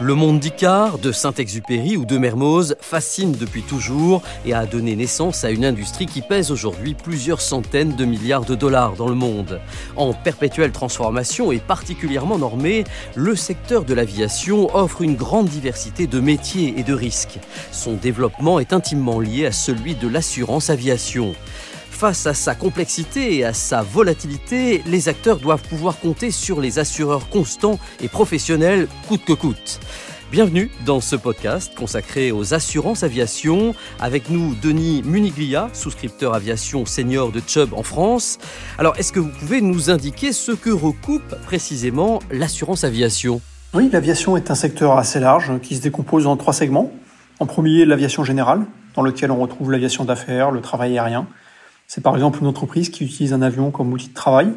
Le monde d'Icare, de Saint-Exupéry ou de Mermoz fascine depuis toujours et a donné naissance à une industrie qui pèse aujourd'hui plusieurs centaines de milliards de dollars dans le monde. En perpétuelle transformation et particulièrement normée, le secteur de l'aviation offre une grande diversité de métiers et de risques. Son développement est intimement lié à celui de l'assurance aviation. Face à sa complexité et à sa volatilité, les acteurs doivent pouvoir compter sur les assureurs constants et professionnels coûte que coûte. Bienvenue dans ce podcast consacré aux assurances aviation. Avec nous, Denis Muniglia, souscripteur aviation senior de Chubb en France. Alors, est-ce que vous pouvez nous indiquer ce que recoupe précisément l'assurance aviation? Oui, l'aviation est un secteur assez large qui se décompose en trois segments. En premier, l'aviation générale, dans lequel on retrouve l'aviation d'affaires, le travail aérien, c'est par exemple une entreprise qui utilise un avion comme outil de travail,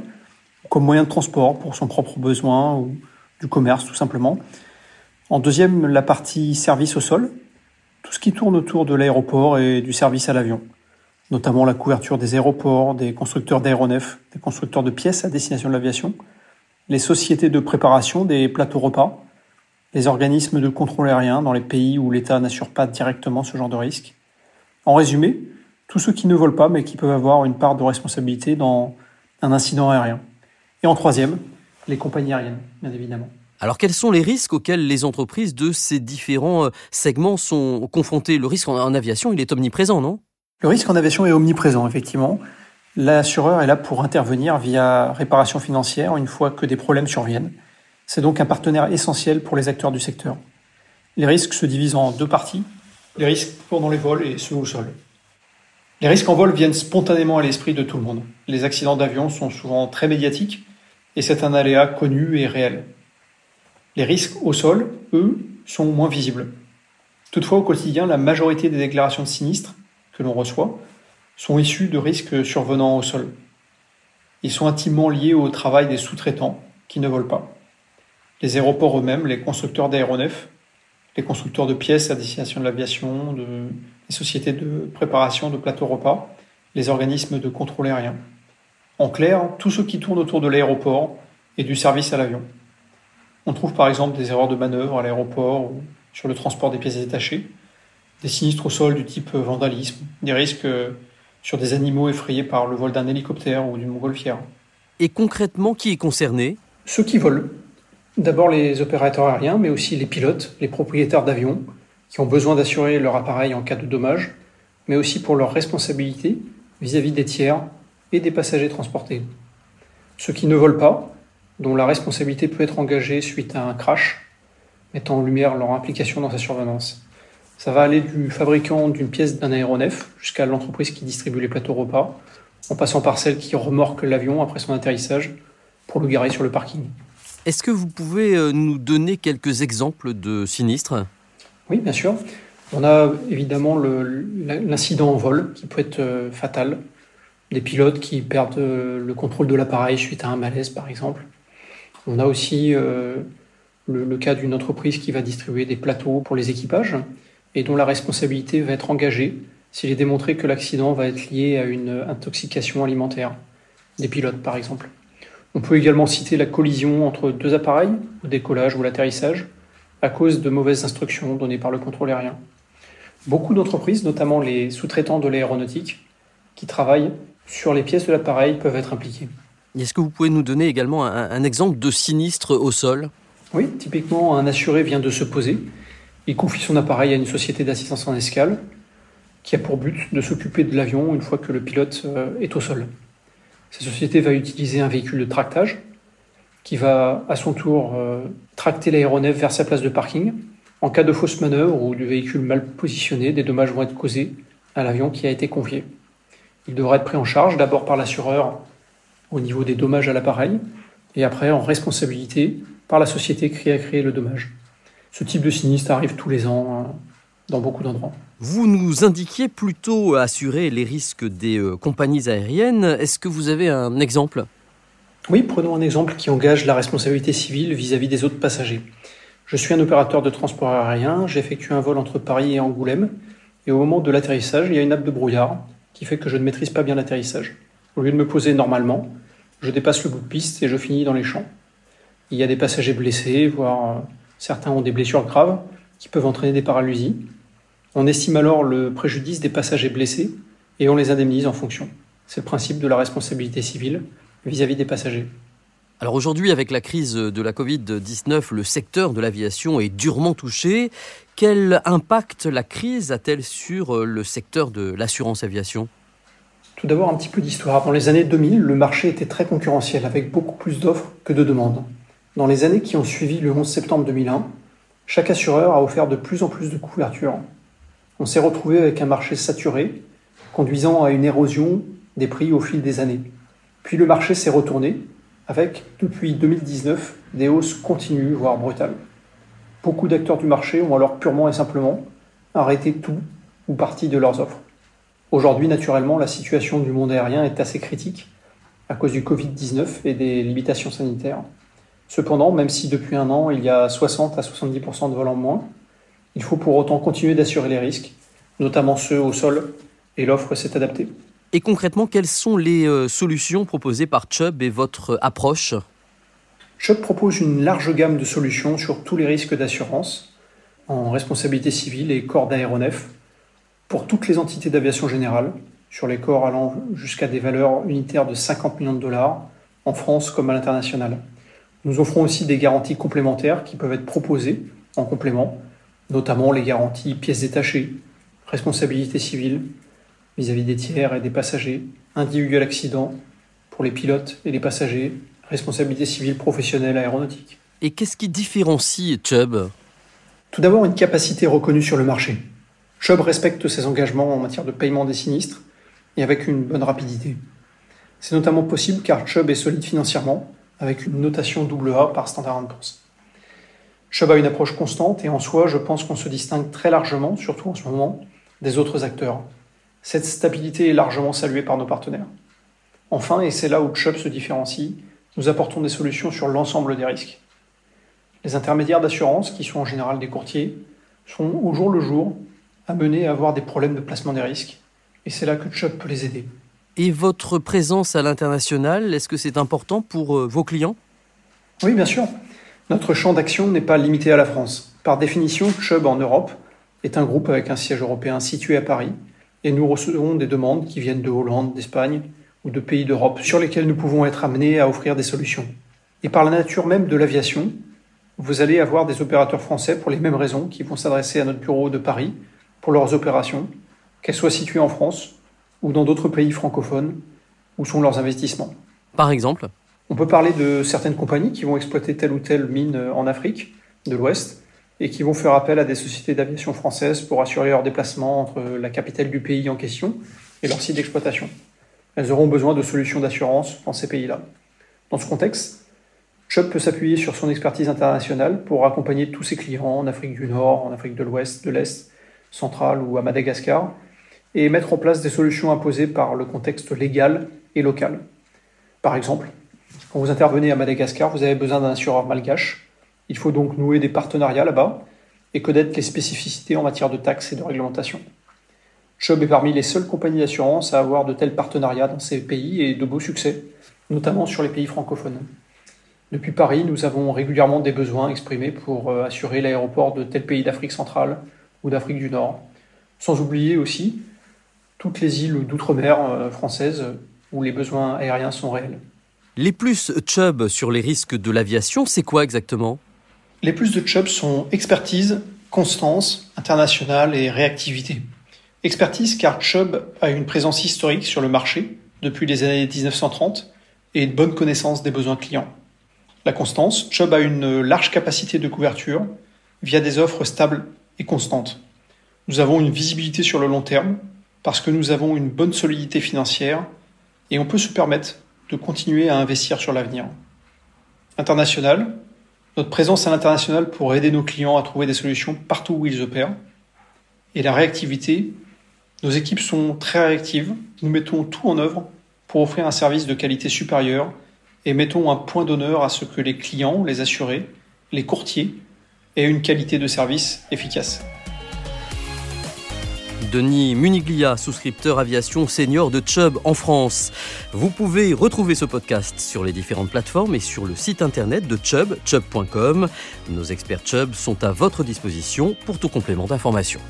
comme moyen de transport pour son propre besoin ou du commerce tout simplement. En deuxième, la partie service au sol, tout ce qui tourne autour de l'aéroport et du service à l'avion, notamment la couverture des aéroports, des constructeurs d'aéronefs, des constructeurs de pièces à destination de l'aviation, les sociétés de préparation des plateaux repas, les organismes de contrôle aérien dans les pays où l'État n'assure pas directement ce genre de risque. En résumé, tous ceux qui ne volent pas, mais qui peuvent avoir une part de responsabilité dans un incident aérien. Et en troisième, les compagnies aériennes, bien évidemment. Alors quels sont les risques auxquels les entreprises de ces différents euh, segments sont confrontées? Le risque en aviation, il est omniprésent, non? Le risque en aviation est omniprésent, effectivement. L'assureur est là pour intervenir via réparation financière une fois que des problèmes surviennent. C'est donc un partenaire essentiel pour les acteurs du secteur. Les risques se divisent en deux parties, les risques pendant les vols et ceux au sol. Les risques en vol viennent spontanément à l'esprit de tout le monde. Les accidents d'avion sont souvent très médiatiques et c'est un aléa connu et réel. Les risques au sol, eux, sont moins visibles. Toutefois, au quotidien, la majorité des déclarations de sinistres que l'on reçoit sont issues de risques survenant au sol. Ils sont intimement liés au travail des sous-traitants qui ne volent pas. Les aéroports eux-mêmes, les constructeurs d'aéronefs, les constructeurs de pièces à destination de l'aviation, de, les sociétés de préparation de plateaux repas, les organismes de contrôle aérien. En clair, tout ce qui tourne autour de l'aéroport et du service à l'avion. On trouve par exemple des erreurs de manœuvre à l'aéroport ou sur le transport des pièces détachées, des sinistres au sol du type vandalisme, des risques sur des animaux effrayés par le vol d'un hélicoptère ou d'une montgolfière. Et concrètement, qui est concerné? Ceux qui volent. D'abord les opérateurs aériens, mais aussi les pilotes, les propriétaires d'avions, qui ont besoin d'assurer leur appareil en cas de dommage, mais aussi pour leur responsabilité vis-à-vis des tiers et des passagers transportés. Ceux qui ne volent pas, dont la responsabilité peut être engagée suite à un crash, mettant en lumière leur implication dans sa survenance. Ça va aller du fabricant d'une pièce d'un aéronef jusqu'à l'entreprise qui distribue les plateaux repas, en passant par celle qui remorque l'avion après son atterrissage pour le garer sur le parking. Est-ce que vous pouvez euh, nous donner quelques exemples de sinistres? Oui, bien sûr. On a évidemment l'incident en vol qui peut être euh, fatal. Des pilotes qui perdent euh, le contrôle de l'appareil suite à un malaise, par exemple. On a aussi euh, le, cas d'une entreprise qui va distribuer des plateaux pour les équipages et dont la responsabilité va être engagée s'il est démontré que l'accident va être lié à une intoxication alimentaire des pilotes, par exemple. On peut également citer la collision entre deux appareils, au décollage ou l'atterrissage, à cause de mauvaises instructions données par le contrôle aérien. Beaucoup d'entreprises, notamment les sous-traitants de l'aéronautique, qui travaillent sur les pièces de l'appareil peuvent être impliqués. Est-ce que vous pouvez nous donner également un, exemple de sinistre au sol? Oui, typiquement, un assuré vient de se poser. Il confie son appareil à une société d'assistance en escale qui a pour but de s'occuper de l'avion une fois que le pilote euh, est au sol. Cette société va utiliser un véhicule de tractage qui va à son tour euh, tracter l'aéronef vers sa place de parking. En cas de fausse manœuvre ou du véhicule mal positionné, des dommages vont être causés à l'avion qui a été confié. Il devra être pris en charge d'abord par l'assureur au niveau des dommages à l'appareil et après en responsabilité par la société qui a créé le dommage. Ce type de sinistre arrive tous les ans hein, dans beaucoup d'endroits. Vous nous indiquiez plutôt assurer les risques des euh, compagnies aériennes. Est-ce que vous avez un exemple? Oui, prenons un exemple qui engage la responsabilité civile vis-à-vis des autres passagers. Je suis un opérateur de transport aérien, j'effectue un vol entre Paris et Angoulême, et au moment de l'atterrissage, il y a une nappe de brouillard qui fait que je ne maîtrise pas bien l'atterrissage. Au lieu de me poser normalement, je dépasse le bout de piste et je finis dans les champs. Il y a des passagers blessés, voire euh, Certains ont des blessures graves qui peuvent entraîner des paralysies. On estime alors le préjudice des passagers blessés et on les indemnise en fonction. C'est le principe de la responsabilité civile vis-à-vis des passagers. Alors aujourd'hui, avec la crise de la Covid-19, le secteur de l'aviation est durement touché. Quel impact la crise a-t-elle sur euh, le secteur de l'assurance aviation? Tout d'abord, un petit peu d'histoire. Dans les années 2000, le marché était très concurrentiel, avec beaucoup plus d'offres que de demandes. Dans les années qui ont suivi le 11 septembre 2001, chaque assureur a offert de plus en plus de couverture. On s'est retrouvé avec un marché saturé, conduisant à une érosion des prix au fil des années. Puis le marché s'est retourné avec, depuis 2019, des hausses continues, voire brutales. Beaucoup d'acteurs du marché ont alors purement et simplement arrêté tout ou partie de leurs offres. Aujourd'hui, naturellement, la situation du monde aérien est assez critique à cause du Covid-19 et des limitations sanitaires. Cependant, même si depuis un an, il y a 60 à 70% de vols en moins, il faut pour autant continuer d'assurer les risques, notamment ceux au sol, et l'offre s'est adaptée. Et concrètement, quelles sont les euh, solutions proposées par Chubb et votre approche? Chubb propose une large gamme de solutions sur tous les risques d'assurance, en responsabilité civile et corps d'aéronef, pour toutes les entités d'aviation générale, sur les corps allant jusqu'à des valeurs unitaires de 50 millions de dollars, en France comme à l'international. Nous offrons aussi des garanties complémentaires qui peuvent être proposées en complément, notamment les garanties pièces détachées, responsabilité civile, vis-à-vis des tiers et des passagers, individuel accident pour les pilotes et les passagers, responsabilité civile professionnelle aéronautique. Et qu'est-ce qui différencie Chubb? Tout d'abord, une capacité reconnue sur le marché. Chubb respecte ses engagements en matière de paiement des sinistres et avec une bonne rapidité. C'est notamment possible car Chubb est solide financièrement, avec une notation AA par Standard Poor's. Chubb a une approche constante et en soi, je pense qu'on se distingue très largement, surtout en ce moment, des autres acteurs. Cette stabilité est largement saluée par nos partenaires. Enfin, et c'est là où Chubb se différencie, nous apportons des solutions sur l'ensemble des risques. Les intermédiaires d'assurance, qui sont en général des courtiers, sont au jour le jour amenés à avoir des problèmes de placement des risques, et c'est là que Chubb peut les aider. Et votre présence à l'international, est-ce que c'est important pour euh, vos clients? Oui, bien sûr. Notre champ d'action n'est pas limité à la France. Par définition, Chubb en Europe est un groupe avec un siège européen situé à Paris et nous recevons des demandes qui viennent de Hollande, d'Espagne ou de pays d'Europe sur lesquels nous pouvons être amenés à offrir des solutions. Et par la nature même de l'aviation, vous allez avoir des opérateurs français pour les mêmes raisons qui vont s'adresser à notre bureau de Paris pour leurs opérations, qu'elles soient situées en France ou dans d'autres pays francophones, où sont leurs investissements. Par exemple On peut parler de certaines compagnies qui vont exploiter telle ou telle mine en Afrique de l'Ouest et qui vont faire appel à des sociétés d'aviation françaises pour assurer leur déplacement entre la capitale du pays en question et leur site d'exploitation. Elles auront besoin de solutions d'assurance dans ces pays-là. Dans ce contexte, Chubb peut s'appuyer sur son expertise internationale pour accompagner tous ses clients en Afrique du Nord, en Afrique de l'Ouest, de l'Est, centrale ou à Madagascar, et mettre en place des solutions imposées par le contexte légal et local. Par exemple, quand vous intervenez à Madagascar, vous avez besoin d'un assureur malgache il faut donc nouer des partenariats là-bas et connaître les spécificités en matière de taxes et de réglementation. Chubb est parmi les seules compagnies d'assurance à avoir de tels partenariats dans ces pays et de beaux succès, notamment sur les pays francophones. Depuis Paris, nous avons régulièrement des besoins exprimés pour euh, assurer l'aéroport de tels pays d'Afrique centrale ou d'Afrique du Nord, sans oublier aussi toutes les îles d'outre-mer euh, françaises où les besoins aériens sont réels. Les plus Chubb sur les risques de l'aviation, c'est quoi exactement? Les plus de Chubb sont expertise, constance, internationale et réactivité. Expertise car Chubb a une présence historique sur le marché depuis les années 1930 et une bonne connaissance des besoins clients. La constance, Chubb a une large capacité de couverture via des offres stables et constantes. Nous avons une visibilité sur le long terme parce que nous avons une bonne solidité financière et on peut se permettre de continuer à investir sur l'avenir. International, notre présence à l'international pour aider nos clients à trouver des solutions partout où ils opèrent. Et la réactivité, nos équipes sont très réactives, nous mettons tout en œuvre pour offrir un service de qualité supérieure et mettons un point d'honneur à ce que les clients, les assurés, les courtiers aient une qualité de service efficace. Denis Muniglia, souscripteur aviation senior de Chubb en France. Vous pouvez retrouver ce podcast sur les différentes plateformes et sur le site internet de Chubb, chubb.com. Nos experts Chubb sont à votre disposition pour tout complément d'information.